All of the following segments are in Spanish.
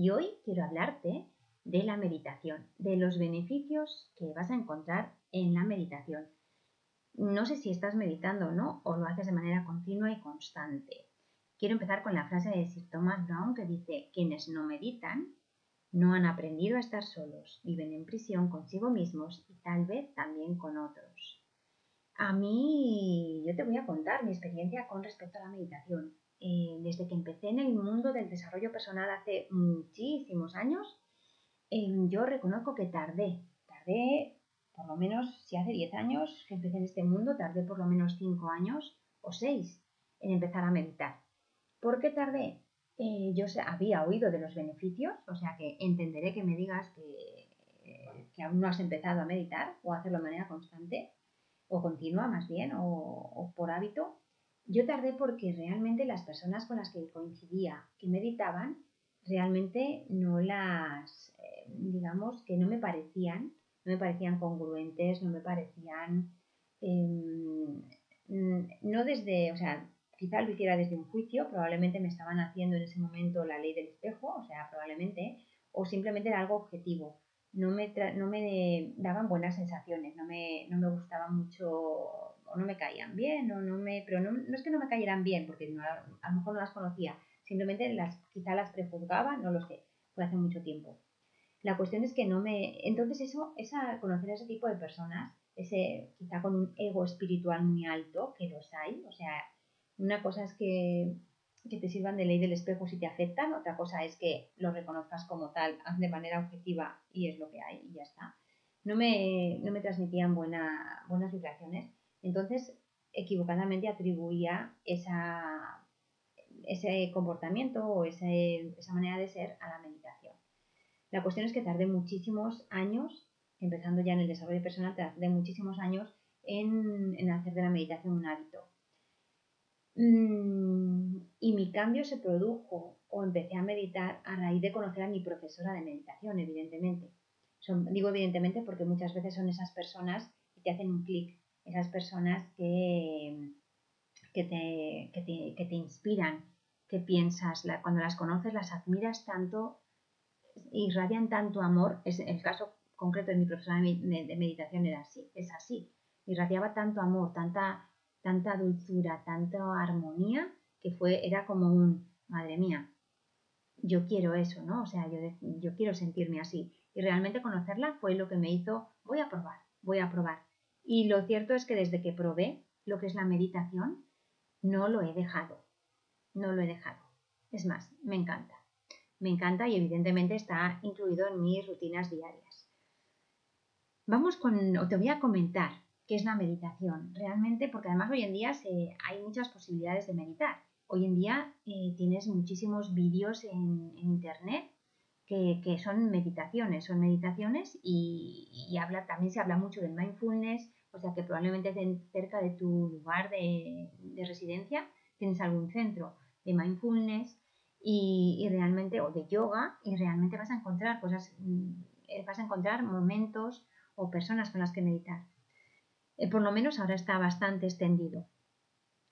Y hoy quiero hablarte de la meditación, de los beneficios que vas a encontrar en la meditación. No sé si estás meditando o no, o lo haces de manera continua y constante. Quiero empezar con la frase de Sir Thomas Brown que dice, quienes no meditan no han aprendido a estar solos, viven en prisión consigo mismos y tal vez también con otros. A mí, yo te voy a contar mi experiencia con respecto a la meditación. Eh, desde que empecé en el mundo del desarrollo personal hace muchísimos años, em, yo reconozco que tardé, tardé por lo menos, si hace 10 años que empecé en este mundo, tardé por lo menos 5 años o 6 en empezar a meditar. ¿Por qué tardé? Eh, yo había oído de los beneficios, o sea que entenderé que me digas que, aún no has empezado a meditar o hacerlo de manera constante o continua más bien o por hábito, yo tardé porque realmente las personas con las que coincidía que meditaban, realmente no las, eh, digamos, que no me parecían, no me parecían congruentes, no me parecían, em, no desde, o sea, quizá lo hiciera desde un juicio, probablemente me estaban haciendo en ese momento la ley del espejo, o sea, probablemente, o simplemente era algo objetivo. No me, no me daban buenas sensaciones, no me, no me gustaba mucho o no me caían bien, o no me, pero no, es que no me cayeran bien, porque a lo mejor no las conocía, simplemente las, quizá las prejuzgaba, no lo sé, fue hace mucho tiempo. La cuestión es que no me, entonces eso, esa, conocer a ese tipo de personas, ese quizá con un ego espiritual muy alto, que los hay, o sea, una cosa es que, que te sirvan de ley del espejo si te afectan, otra cosa es que lo reconozcas como tal de manera objetiva y es lo que hay y ya está. No me, no me transmitían buena, buenas vibraciones entonces, equivocadamente atribuía esa, ese comportamiento o esa manera de ser a la meditación. La cuestión es que tardé muchísimos años, empezando ya en el desarrollo personal, tardé muchísimos años en, hacer de la meditación un hábito. Mm, y mi cambio se produjo o empecé a meditar a raíz de conocer a mi profesora de meditación, evidentemente. digo evidentemente porque muchas veces son esas personas que te hacen un clic esas personas que, que, te, inspiran, que piensas, cuando las conoces las admiras tanto, irradian tanto amor, es el caso concreto de mi profesora de meditación era así, es así, irradiaba tanto amor, tanta, tanta dulzura, tanta armonía, que fue, era como un, madre mía, yo quiero eso, ¿no? O sea, yo, yo quiero sentirme así. Y realmente conocerla fue lo que me hizo, voy a probar, voy a probar. Y lo cierto es que desde que probé lo que es la meditación, no lo he dejado. No lo he dejado. Es más, me encanta. Me encanta y evidentemente está incluido en mis rutinas diarias. Vamos con, o te voy a comentar qué es la meditación. Realmente, porque además hoy en día hay muchas posibilidades de meditar. Hoy en día eh, tienes muchísimos vídeos en, internet que, son meditaciones, son meditaciones y, también se habla mucho del mindfulness, o sea que probablemente cerca de tu lugar de, residencia tienes algún centro de mindfulness y, realmente, o de yoga, y realmente vas a encontrar cosas, mm, vas a encontrar momentos o personas con las que meditar. Eh, por lo menos ahora está bastante extendido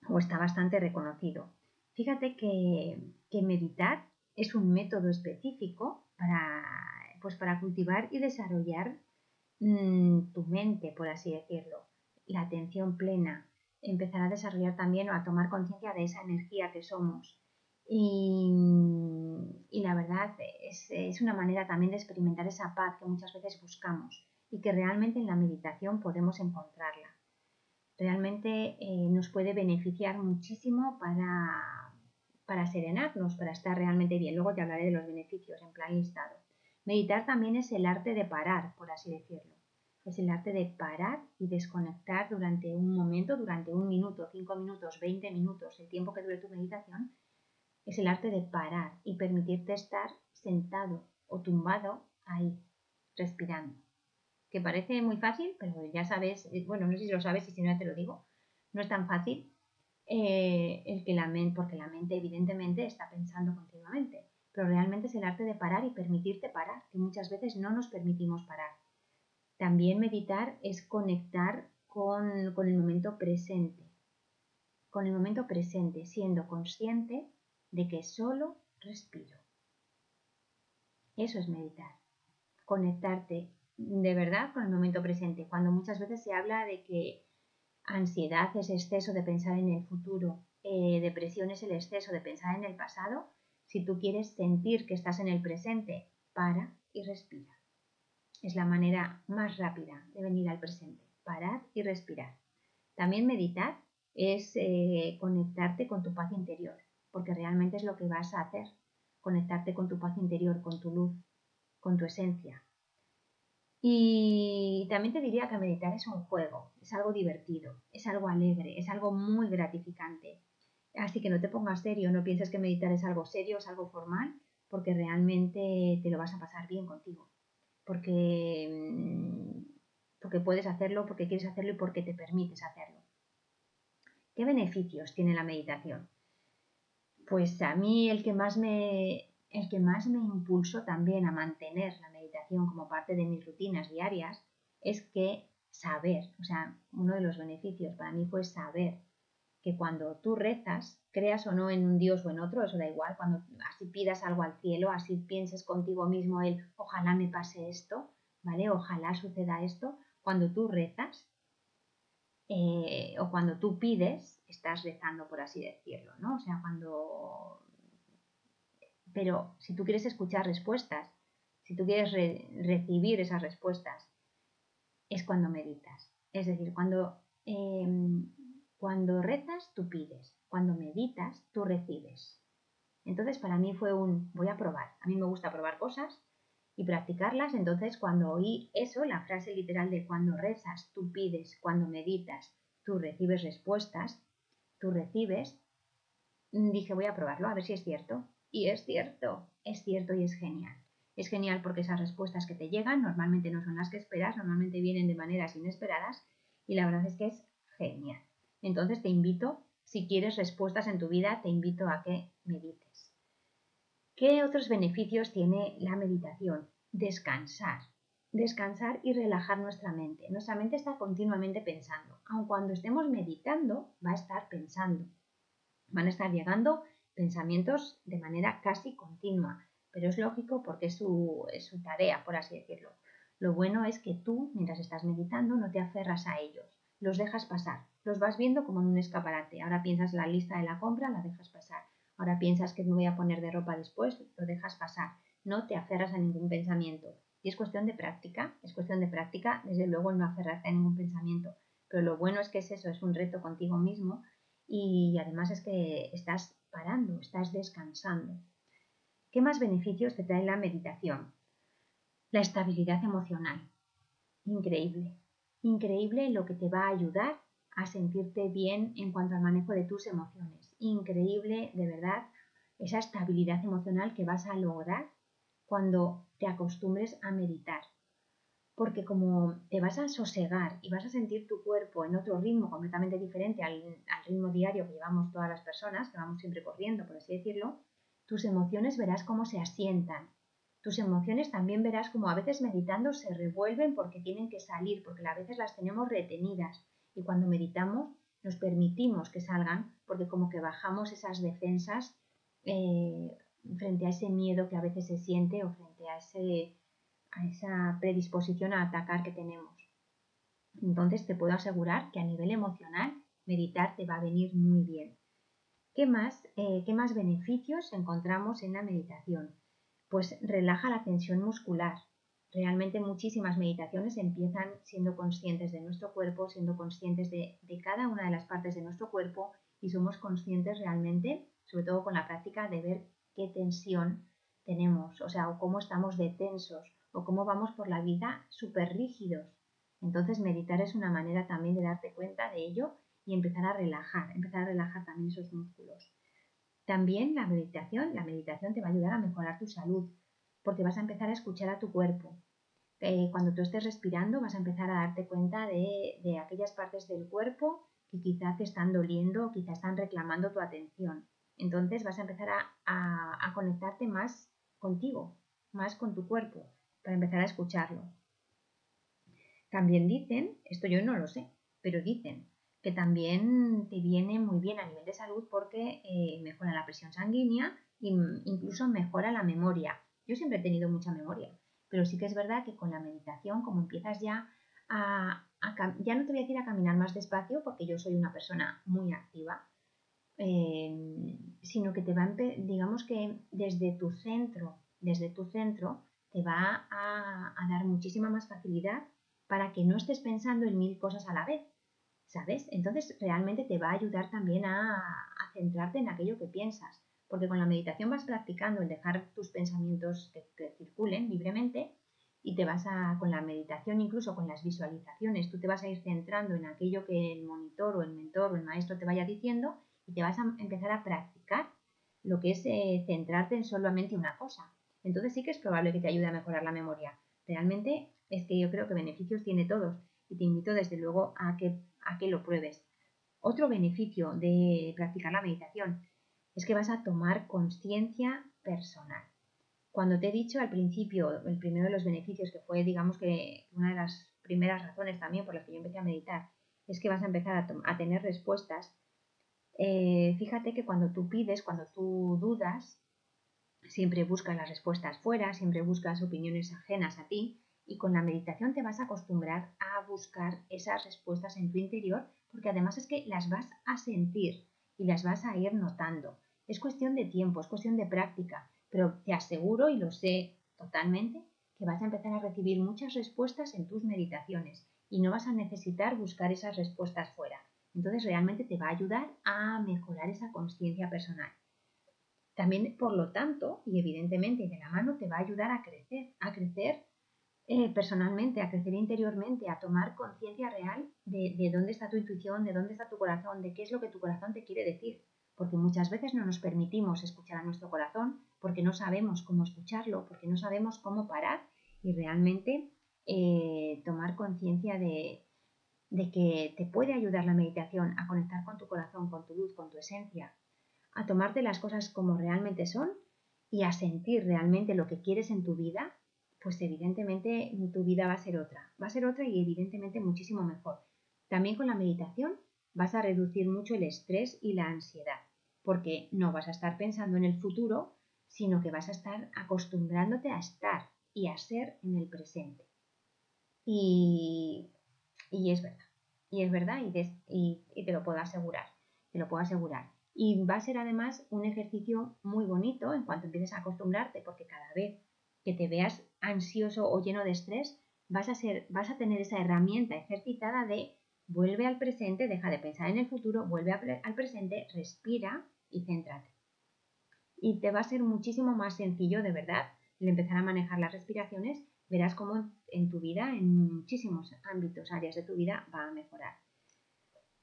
o está bastante reconocido. Fíjate que, que meditar es un método específico para, pues para cultivar y desarrollar Mm, tu mente, por así decirlo, la atención plena, empezar a desarrollar también o a tomar conciencia de esa energía que somos. Y, la verdad es, es, una manera también de experimentar esa paz que muchas veces buscamos y que realmente en la meditación podemos encontrarla. Realmente eh, nos puede beneficiar muchísimo para, para serenarnos, para estar realmente bien. Luego te hablaré de los beneficios en plan listado. Meditar también es el arte de parar, por así decirlo. Es el arte de parar y desconectar durante un momento, durante un minuto, cinco minutos, veinte minutos, el tiempo que dure tu meditación. Es el arte de parar y permitirte estar sentado o tumbado ahí, respirando. Que parece muy fácil, pero ya sabes, eh, bueno, no sé si lo sabes y si no te lo digo, no es tan fácil eh, el que la mente, porque la mente evidentemente está pensando continuamente, pero realmente es el arte de parar y permitirte parar, que muchas veces no nos permitimos parar. También meditar es conectar con, con el momento presente, con el momento presente, siendo consciente de que solo respiro. Eso es meditar, conectarte de verdad con el momento presente, cuando muchas veces se habla de que ansiedad es exceso de pensar en el futuro, eh, depresión es el exceso de pensar en el pasado, si tú quieres sentir que estás en el presente, para y respira. Es la manera más rápida de venir al presente, parar y respirar. También meditar es eh, conectarte con tu paz interior, porque realmente es lo que vas a hacer, conectarte con tu paz interior, con tu luz, con tu esencia. Y también te diría que meditar es un juego, es algo divertido, es algo alegre, es algo muy gratificante. Así que no te pongas serio, no pienses que meditar es algo serio, es algo formal, porque realmente te lo vas a pasar bien contigo. Porque, mm, porque puedes hacerlo, porque quieres hacerlo y porque te permites hacerlo. ¿Qué beneficios tiene la meditación? Pues a mí el que más me, el que más me impulsó también a mantener la meditación como parte de mis rutinas diarias es que saber, o sea, uno de los beneficios para mí fue saber que cuando tú rezas, creas o no en un Dios o en otro, eso da igual, cuando así pidas algo al cielo, así pienses contigo mismo el ojalá me pase esto, ¿vale? Ojalá suceda esto, cuando tú rezas eh, o cuando tú pides, estás rezando, por así decirlo, ¿no? O sea, cuando pero si tú quieres escuchar respuestas, si tú quieres recibir esas respuestas, es cuando meditas. Es decir, cuando, em, cuando rezas, tú pides. Cuando meditas, tú recibes. Entonces, para mí fue un, voy a probar. A mí me gusta probar cosas y practicarlas. Entonces, cuando oí eso, la frase literal de cuando rezas, tú pides, cuando meditas, tú recibes respuestas, tú recibes, dije, voy a probarlo, a ver si es cierto. Y es cierto, es cierto y es genial. Es genial porque esas respuestas que te llegan normalmente no son las que esperas, normalmente vienen de maneras inesperadas y la verdad es que es genial. Entonces te invito, si quieres respuestas en tu vida, te invito a que medites. ¿Qué otros beneficios tiene la meditación? Descansar. Descansar y relajar nuestra mente. Nuestra mente está continuamente pensando. Aun cuando estemos meditando, va a estar pensando. Van a estar llegando pensamientos de manera casi continua, pero es lógico porque es su, es su tarea, por así decirlo. Lo bueno es que tú, mientras estás meditando, no te aferras a ellos, los dejas pasar, los vas viendo como en un escaparate. Ahora piensas la lista de la compra, la dejas pasar. Ahora piensas que me voy a poner de ropa después, lo dejas pasar. No te aferras a ningún pensamiento. Y es cuestión de práctica, es cuestión de práctica, desde luego no aferrarte a ningún pensamiento. Pero lo bueno es que es eso, es un reto contigo mismo y además es que estás parando, estás descansando. ¿Qué más beneficios te trae la meditación? La estabilidad emocional. Increíble. Increíble lo que te va a ayudar a sentirte bien en cuanto al manejo de tus emociones. Increíble, de verdad, esa estabilidad emocional que vas a lograr cuando te acostumbres a meditar porque como te vas a sosegar y vas a sentir tu cuerpo en otro ritmo completamente diferente al, ritmo diario que llevamos todas las personas, que vamos siempre corriendo, por así decirlo, tus emociones verás cómo se asientan. Tus emociones también verás como a veces meditando se revuelven porque tienen que salir, porque a veces las tenemos retenidas y cuando meditamos nos permitimos que salgan porque como que bajamos esas defensas eh, frente a ese miedo que a veces se siente o frente a ese a esa predisposición a atacar que tenemos. Entonces te puedo asegurar que a nivel emocional meditar te va a venir muy bien. ¿Qué más, eh, ¿Qué más beneficios encontramos en la meditación? Pues relaja la tensión muscular. Realmente muchísimas meditaciones empiezan siendo conscientes de nuestro cuerpo, siendo conscientes de, cada una de las partes de nuestro cuerpo y somos conscientes realmente, sobre todo con la práctica, de ver qué tensión tenemos, o sea, o cómo estamos de tensos, o cómo vamos por la vida súper rígidos. Entonces meditar es una manera también de darte cuenta de ello y empezar a relajar, empezar a relajar también esos músculos. También la meditación, la meditación te va a ayudar a mejorar tu salud. porque vas a empezar a escuchar a tu cuerpo. Eh, cuando tú estés respirando vas a empezar a darte cuenta de, aquellas partes del cuerpo que quizás te están doliendo o quizás están reclamando tu atención. Entonces vas a empezar a conectarte más contigo, más con tu cuerpo, para empezar a escucharlo. También dicen, esto yo no lo sé, pero dicen que también te viene muy bien a nivel de salud porque eh, mejora la presión sanguínea e incluso mejora la memoria. Yo siempre he tenido mucha memoria, pero sí que es verdad que con la meditación, como empiezas ya a, ya no te voy a decir a caminar más despacio porque yo soy una persona muy activa, eh, sino que te va, digamos que desde tu centro, desde tu centro, te va a, a dar muchísima más facilidad para que no estés pensando en mil cosas a la vez, ¿sabes? Entonces realmente te va a ayudar también a, centrarte en aquello que piensas, porque con la meditación vas practicando el dejar tus pensamientos que, circulen libremente y te vas a, con la meditación, incluso con las visualizaciones, tú te vas a ir centrando en aquello que el monitor o el mentor o el maestro te vaya diciendo y te vas a empezar a practicar lo que es eh, centrarte en solamente una cosa. Entonces sí que es probable que te ayude a mejorar la memoria. Realmente es que yo creo que beneficios tiene todos y te invito desde luego a que, a que lo pruebes. Otro beneficio de practicar la meditación es que vas a tomar conciencia personal. Cuando te he dicho al principio, el primero de los beneficios, que fue, digamos que una de las primeras razones también por las que yo empecé a meditar, es que vas a empezar a, tener respuestas. Eh, fíjate que cuando tú pides, cuando tú dudas, siempre buscas las respuestas fuera, siempre buscas opiniones ajenas a ti, y con la meditación te vas a acostumbrar a buscar esas respuestas en tu interior porque además es que las vas a sentir y las vas a ir notando. Es cuestión de tiempo, es cuestión de práctica, pero te aseguro y lo sé totalmente que vas a empezar a recibir muchas respuestas en tus meditaciones y no vas a necesitar buscar esas respuestas fuera. Entonces realmente te va a ayudar a mejorar esa conciencia personal. También, por lo tanto, y evidentemente de la mano, te va a ayudar a crecer, a crecer eh, personalmente, a crecer interiormente, a tomar conciencia real de, dónde está tu intuición, de dónde está tu corazón, de qué es lo que tu corazón te quiere decir. Porque muchas veces no nos permitimos escuchar a nuestro corazón porque no sabemos cómo escucharlo, porque no sabemos cómo parar y realmente eh, tomar conciencia de, de que te puede ayudar la meditación a conectar con tu corazón, con tu luz, con tu esencia, a tomarte las cosas como realmente son y a sentir realmente lo que quieres en tu vida pues evidentemente tu vida va a ser otra, va a ser otra y evidentemente muchísimo mejor. También con la meditación vas a reducir mucho el estrés y la ansiedad, porque no vas a estar pensando en el futuro, sino que vas a estar acostumbrándote a estar y a ser en el presente. Y, es verdad, y es verdad y te lo puedo asegurar, te lo puedo asegurar. Y va a ser además un ejercicio muy bonito en cuanto empieces a acostumbrarte, porque cada vez que te veas ansioso o lleno de estrés, vas a, ser, vas a tener esa herramienta ejercitada de vuelve al presente, deja de pensar en el futuro, vuelve al presente, respira y céntrate. Y te va a ser muchísimo más sencillo, de verdad, el empezar a manejar las respiraciones, verás cómo en tu vida, en muchísimos ámbitos, áreas de tu vida, va a mejorar.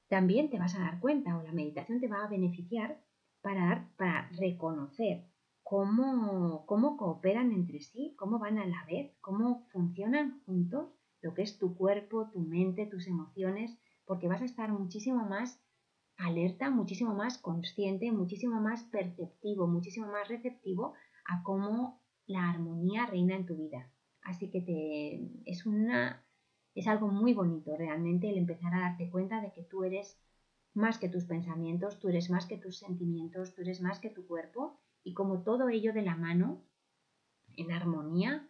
También te vas a dar cuenta o la meditación te va a beneficiar para, para reconocer cómo, cómo cooperan entre sí, cómo van a la vez, cómo funcionan juntos lo que es tu cuerpo, tu mente, tus emociones, porque vas a estar muchísimo más alerta, muchísimo más consciente, muchísimo más perceptivo, muchísimo más receptivo a cómo la armonía reina en tu vida. Así que te, es, una, es algo muy bonito realmente el empezar a darte cuenta de que tú eres más que tus pensamientos, tú eres más que tus sentimientos, tú eres más que tu cuerpo y como todo ello de la mano, en armonía,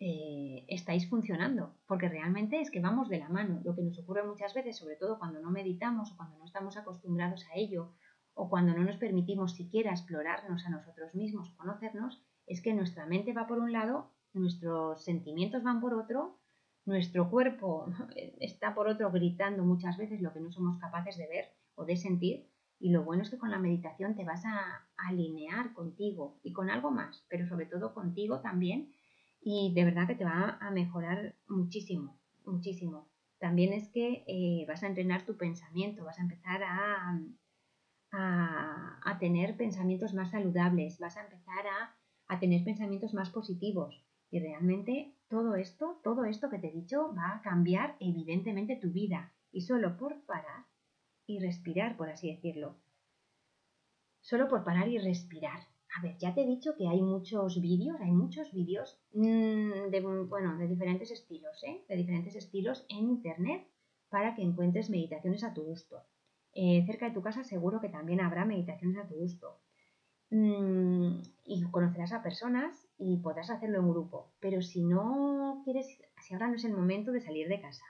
eh, estáis funcionando, porque realmente es que vamos de la mano. Lo que nos ocurre muchas veces, sobre todo cuando no meditamos o cuando no estamos acostumbrados a ello, o cuando no nos permitimos siquiera explorarnos a nosotros mismos, conocernos, es que nuestra mente va por un lado, nuestros sentimientos van por otro, nuestro cuerpo está por otro gritando muchas veces lo que no somos capaces de ver o de sentir, y lo bueno es que con la meditación te vas a alinear contigo y con algo más, pero sobre todo contigo también. Y de verdad que te va a mejorar muchísimo, muchísimo. También es que eh, vas a entrenar tu pensamiento, vas a empezar a, a, tener pensamientos más saludables, vas a empezar a, a tener pensamientos más positivos. Y realmente todo esto, todo esto que te he dicho va a cambiar evidentemente tu vida. Y solo por parar y respirar, por así decirlo. Solo por parar y respirar. A ver, ya te he dicho que hay muchos vídeos, hay muchos vídeos mm, de, bueno, de diferentes estilos, ¿eh? De diferentes estilos en internet para que encuentres meditaciones a tu gusto. Eh, cerca de tu casa seguro que también habrá meditaciones a tu gusto. Mm, y conocerás a personas y podrás hacerlo en grupo. Pero si no quieres, si ahora no es el momento de salir de casa,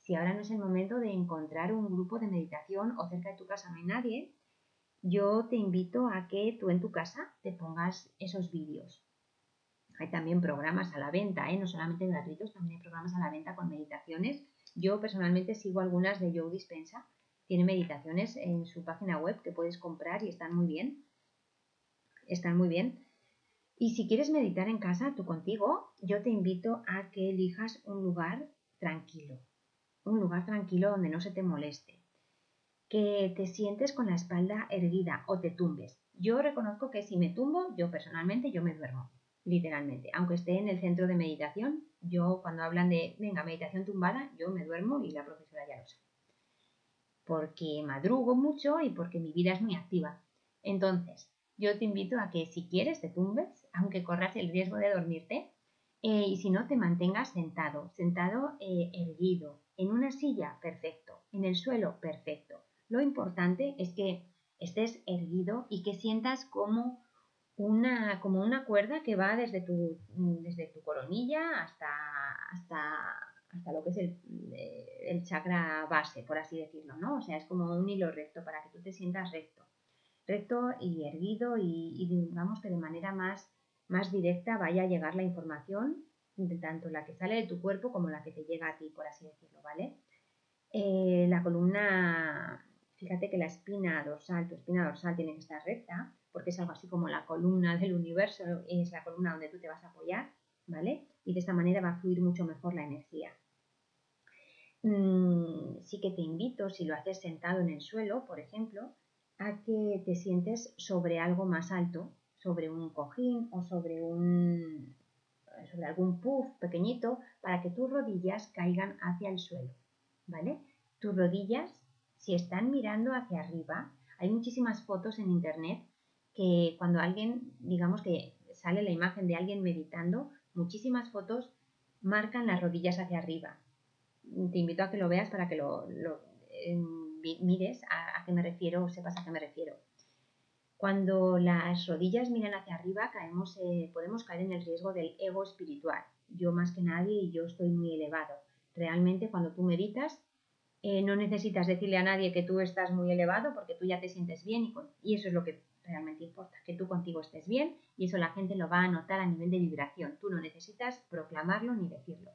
si ahora no es el momento de encontrar un grupo de meditación o cerca de tu casa no hay nadie, yo te invito a que tú en tu casa te pongas esos vídeos. Hay también programas a la venta, ¿eh? no solamente gratuitos, también hay programas a la venta con meditaciones. Yo personalmente sigo algunas de Joe Dispensa, tiene meditaciones en su página web que puedes comprar y están muy bien. Están muy bien. Y si quieres meditar en casa, tú contigo, yo te invito a que elijas un lugar tranquilo. Un lugar tranquilo donde no se te moleste. Que te sientes con la espalda erguida o te tumbes. Yo reconozco que si me tumbo, yo personalmente, yo me duermo, literalmente. Aunque esté en el centro de meditación, yo cuando hablan de, venga, meditación tumbada, yo me duermo y la profesora ya lo sabe. Porque madrugo mucho y porque mi vida es muy activa. Entonces, yo te invito a que si quieres te tumbes, aunque corras el riesgo de dormirte, eh, y si no, te mantengas sentado, sentado eh, erguido, en una silla, perfecto, en el suelo, perfecto. Lo importante es que estés erguido y que sientas como una, como una cuerda que va desde tu, desde tu coronilla hasta, hasta, hasta lo que es el, el chakra base, por así decirlo, ¿no? O sea, es como un hilo recto para que tú te sientas recto recto y erguido y, digamos que de manera más, más directa vaya a llegar la información, tanto la que sale de tu cuerpo como la que te llega a ti, por así decirlo, ¿vale? Eh, la columna, fíjate que la espina dorsal, tu espina dorsal tiene que estar recta, porque es algo así como la columna del universo, es la columna donde tú te vas a apoyar, ¿vale? Y de esta manera va a fluir mucho mejor la energía. Mm, sí que te invito, si lo haces sentado en el suelo, por ejemplo, a que te sientes sobre algo más alto, sobre un cojín o sobre un sobre algún puff pequeñito para que tus rodillas caigan hacia el suelo, ¿vale? Tus rodillas, si están mirando hacia arriba, hay muchísimas fotos en internet que cuando alguien, digamos que sale la imagen de alguien meditando, muchísimas fotos marcan las rodillas hacia arriba. Te invito a que lo veas para que lo, mires a, qué me refiero o sepas a qué me refiero. Cuando las rodillas miran hacia arriba, caemos, eh, podemos caer en el riesgo del ego espiritual. Yo más que nadie y yo estoy muy elevado. Realmente cuando tú meditas, eh, no necesitas decirle a nadie que tú estás muy elevado porque tú ya te sientes bien y, eso es lo que realmente importa, que tú contigo estés bien y eso la gente lo va a notar a nivel de vibración. Tú no necesitas proclamarlo ni decirlo.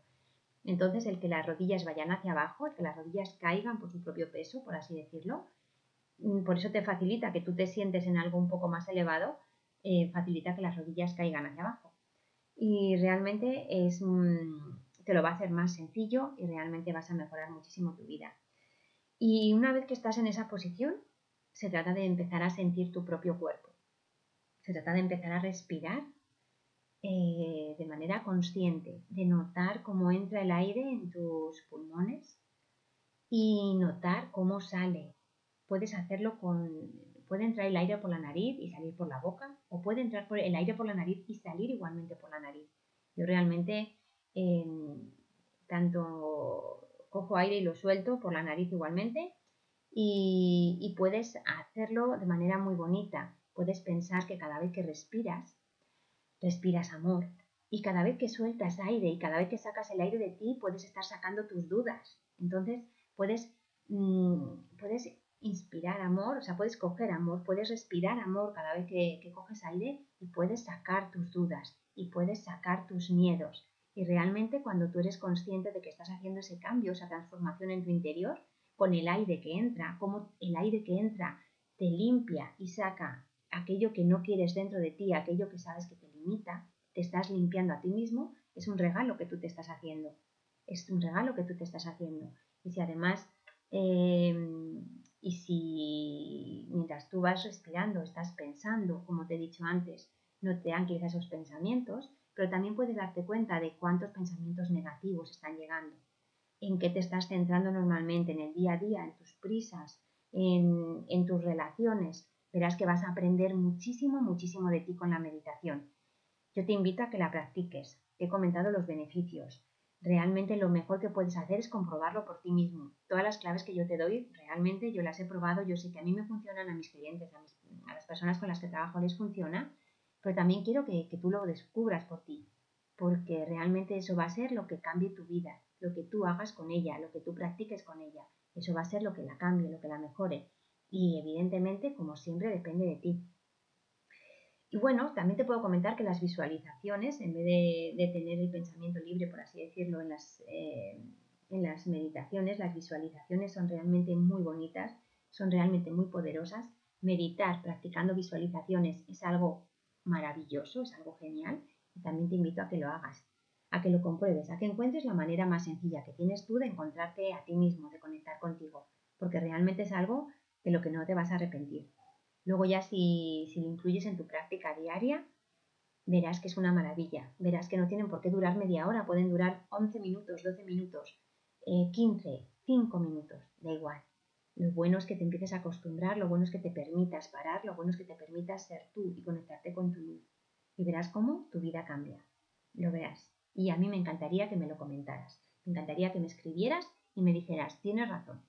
Entonces, el que las rodillas vayan hacia abajo, el que las rodillas caigan por su propio peso, por así decirlo, mm, por eso te facilita que tú te sientes en algo un poco más elevado, eh, facilita que las rodillas caigan hacia abajo. Y realmente es, te lo va a hacer más sencillo y realmente vas a mejorar muchísimo tu vida. Y una vez que estás en esa posición, se trata de empezar a sentir tu propio cuerpo. Se trata de empezar a respirar eh, de manera consciente, de notar cómo entra el aire en tus pulmones y notar cómo sale. Puedes hacerlo con, puede entrar el aire por la nariz y salir por la boca, o puede entrar por el aire por la nariz y salir igualmente por la nariz. Yo realmente tanto cojo aire y lo suelto por la nariz igualmente y, puedes hacerlo de manera muy bonita. Puedes pensar que cada vez que respiras respiras amor. Y cada vez que sueltas aire y cada vez que sacas el aire de ti, puedes estar sacando tus dudas. Entonces, puedes, mm, puedes inspirar amor, o sea, puedes coger amor, puedes respirar amor cada vez que coges aire y puedes sacar tus dudas y puedes sacar tus miedos. Y realmente cuando tú eres consciente de que estás haciendo ese cambio, esa transformación en tu interior, con el aire que entra, como el aire que entra te limpia y saca aquello que no quieres dentro de ti, aquello que sabes que te limita, te estás limpiando a ti mismo, es un regalo que tú te estás haciendo. Es un regalo que tú te estás haciendo. Y si además, em, y si mientras tú vas respirando, estás pensando, como te he dicho antes, no te ancles a esos pensamientos, pero también puedes darte cuenta de cuántos pensamientos negativos están llegando, en qué te estás centrando normalmente en el día a día, en tus prisas, en, en tus relaciones. Verás que vas a aprender muchísimo, muchísimo de ti con la meditación. Yo te invito a que la practiques. Te he comentado los beneficios. Realmente lo mejor que puedes hacer es comprobarlo por ti mismo. Todas las claves que yo te doy, realmente yo las he probado, yo sé que a mí me funcionan, a mis clientes, a, las personas con las que trabajo les funciona, pero también quiero que, que tú lo descubras por ti, porque realmente eso va a ser lo que cambie tu vida, lo que tú hagas con ella, lo que tú practiques con ella. Eso va a ser lo que la cambie, lo que la mejore. Y evidentemente, como siempre, depende de ti. Y bueno, también te puedo comentar que las visualizaciones, en vez de, tener el pensamiento libre, por así decirlo, en las, eh, en las meditaciones, las visualizaciones son realmente muy bonitas, son realmente muy poderosas. Meditar practicando visualizaciones es algo maravilloso, es algo genial. Y también te invito a que lo hagas, a que lo compruebes, a que encuentres la manera más sencilla que tienes tú de encontrarte a ti mismo, de conectar contigo, porque realmente es algo de lo que no te vas a arrepentir. Luego ya si, lo incluyes en tu práctica diaria, verás que es una maravilla. Verás que no tienen por qué durar media hora, pueden durar 11 minutos, 12 minutos, 15, eh, 5 minutos, da igual. Lo bueno es que te empieces a acostumbrar, lo bueno es que te permitas parar, lo bueno es que te permitas ser tú y conectarte con tu luz. Y verás cómo tu vida cambia. Lo verás. Y a mí me encantaría que me lo comentaras. Me encantaría que me escribieras y me dijeras, tienes razón,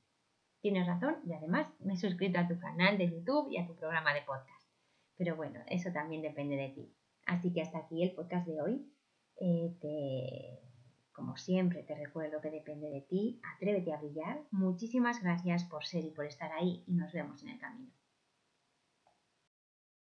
Tienes razón y además me he suscrito a tu canal de YouTube y a tu programa de podcast. Pero bueno, eso también depende de ti. Así que hasta aquí el podcast de hoy. Eh, como siempre, te recuerdo que depende de ti. Atrévete a brillar. Muchísimas gracias por ser y por estar ahí y nos vemos en el camino.